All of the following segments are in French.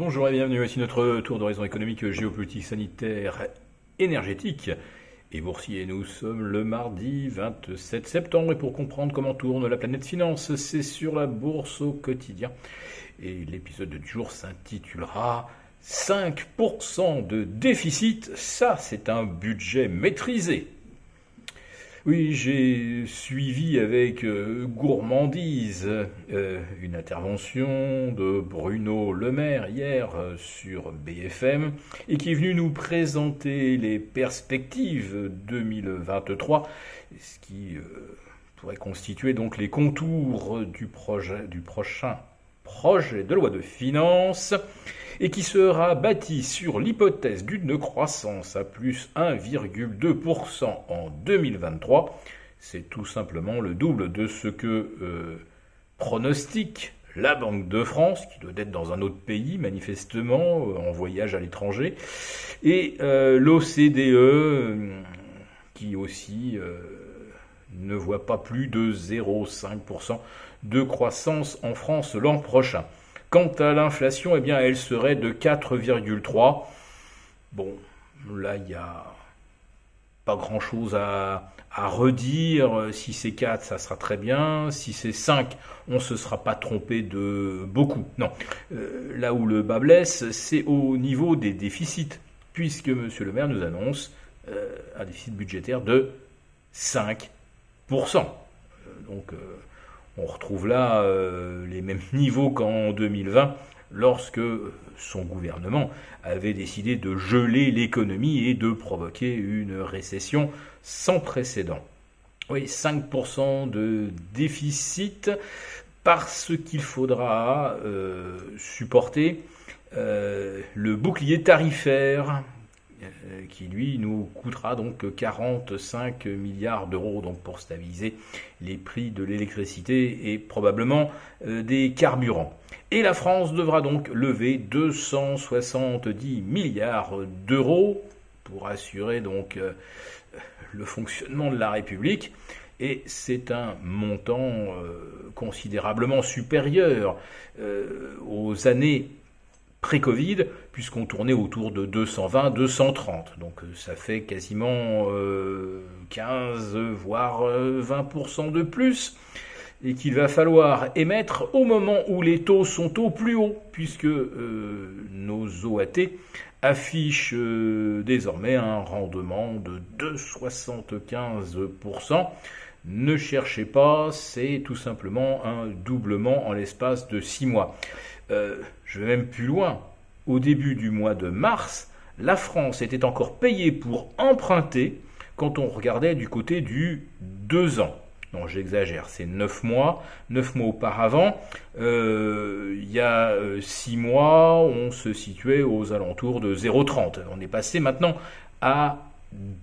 Bonjour et bienvenue, voici notre tour d'horizon économique, géopolitique, sanitaire, énergétique et boursier. Nous sommes le mardi 27 septembre et pour comprendre comment tourne la planète finance, c'est sur la bourse au quotidien. Et l'épisode du jour s'intitulera 5% de déficit, ça c'est un budget maîtrisé. Oui, j'ai suivi avec euh, gourmandise euh, une intervention de Bruno Le Maire hier euh, sur BFM et qui est venu nous présenter les perspectives 2023, ce qui pourrait constituer donc les contours du, projet, du prochain projet de loi de finances et qui sera bâti sur l'hypothèse d'une croissance à plus 1,2% en 2023. C'est tout simplement le double de ce que euh, pronostique la Banque de France, qui doit être dans un autre pays manifestement, euh, en voyage à l'étranger, et euh, l'OCDE, qui aussi ne voit pas plus de 0,5% de croissance en France l'an prochain. Quant à l'inflation, eh bien, elle serait de 4,3. Bon, là, il n'y a pas grand-chose à, redire. Si c'est 4, ça sera très bien. Si c'est 5, on ne se sera pas trompé de beaucoup. Non, euh, là où le bas blesse, c'est au niveau des déficits, puisque M. le maire nous annonce euh, un déficit budgétaire de 5%. Euh, donc, on retrouve là euh, les mêmes niveaux qu'en 2020 lorsque son gouvernement avait décidé de geler l'économie et de provoquer une récession sans précédent. Oui, 5% de déficit parce qu'il faudra euh, supporter euh, le bouclier tarifaire euh, qui lui nous coûtera donc 45 milliards d'euros donc pour stabiliser les prix de l'électricité et probablement euh, des carburants. Et la France devra donc lever 270 milliards d'euros pour assurer donc euh, le fonctionnement de la République et c'est un montant considérablement supérieur aux années pré-Covid, puisqu'on tournait autour de 220, 230. Donc euh, ça fait quasiment 15, euh, voire 20% euh, de plus. Et qu'il va falloir émettre au moment où les taux sont au plus haut, puisque nos OAT affichent désormais un rendement de 2,75%. Ne cherchez pas, c'est tout simplement un doublement en l'espace de 6 mois. Euh, je vais même plus loin. Au début du mois de mars, la France était encore payée pour emprunter quand on regardait du côté du 2 ans. Non, j'exagère, c'est 9 mois. 9 mois auparavant, euh, il y a 6 euh, mois, on se situait aux alentours de 0,30. On est passé maintenant à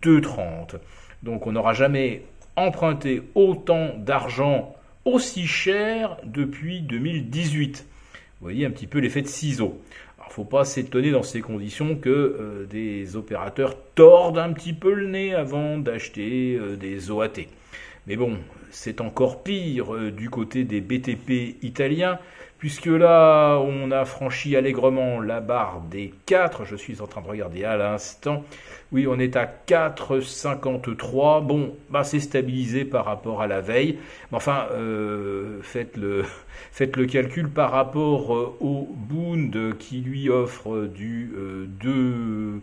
2,30. Donc on n'aura jamais emprunté autant d'argent aussi cher depuis 2018. Vous voyez un petit peu l'effet de ciseau. Alors, faut pas s'étonner dans ces conditions que euh, des opérateurs tordent un petit peu le nez avant d'acheter euh, des OAT. Mais bon, c'est encore pire euh, du côté des BTP italiens, puisque là, on a franchi allègrement la barre des 4. Je suis en train de regarder à l'instant. Oui, on est à 4,53. Bon, bah, c'est stabilisé par rapport à la veille. Mais enfin, euh, faites, le, calcul par rapport euh, au Bund qui lui offre du, 2,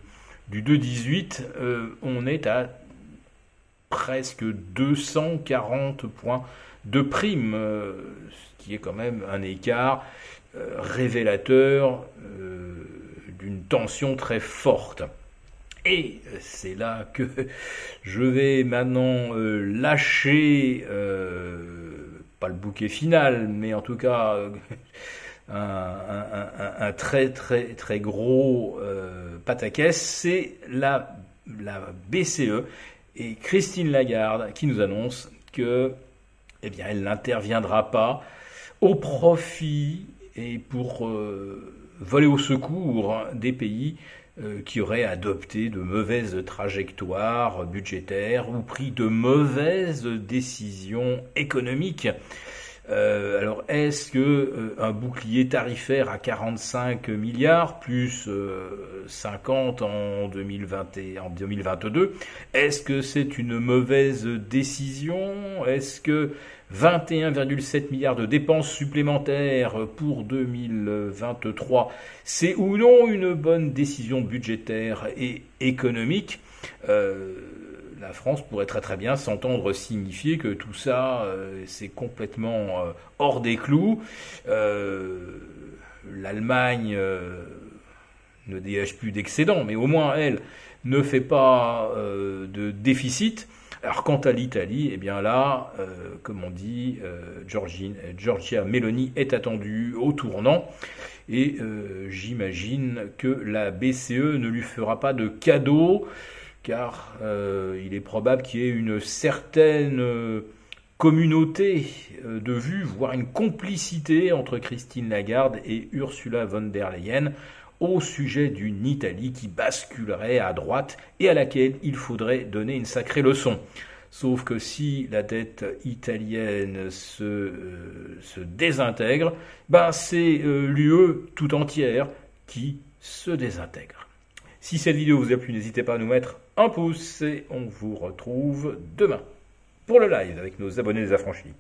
du 2,18. on est à presque 240 points de prime, euh, ce qui est quand même un écart euh, révélateur euh, d'une tension très forte. Et c'est là que je vais maintenant lâcher, pas le bouquet final, mais en tout cas un, très très très gros pataquès, c'est la BCE et Christine Lagarde qui nous annonce que eh elle n'interviendra pas au profit et pour euh, voler au secours des pays euh, qui auraient adopté de mauvaises trajectoires budgétaires ou pris de mauvaises décisions économiques. Euh, alors, est-ce que euh, un bouclier tarifaire à 45 milliards plus 50 en, 2020 et en 2022, est-ce que c'est une mauvaise décision? Est-ce que 21,7 milliards de dépenses supplémentaires pour 2023, c'est ou non une bonne décision budgétaire et économique? La France pourrait très très bien s'entendre signifier que tout ça, euh, c'est complètement euh, hors des clous. Euh, L'Allemagne ne dégage plus d'excédent, mais au moins elle ne fait pas de déficit. Alors quant à l'Italie, eh bien là, comme on dit, Giorgia Meloni est attendue au tournant. Et j'imagine que la BCE ne lui fera pas de cadeau car euh, il est probable qu'il y ait une certaine euh, communauté euh, de vues, voire une complicité entre Christine Lagarde et Ursula von der Leyen au sujet d'une Italie qui basculerait à droite et à laquelle il faudrait donner une sacrée leçon. Sauf que si la dette italienne se, se désintègre, ben c'est l'UE tout entière qui se désintègre. Si cette vidéo vous a plu, n'hésitez pas à nous mettre un pouce et on vous retrouve demain pour le live avec nos abonnés des affranchis.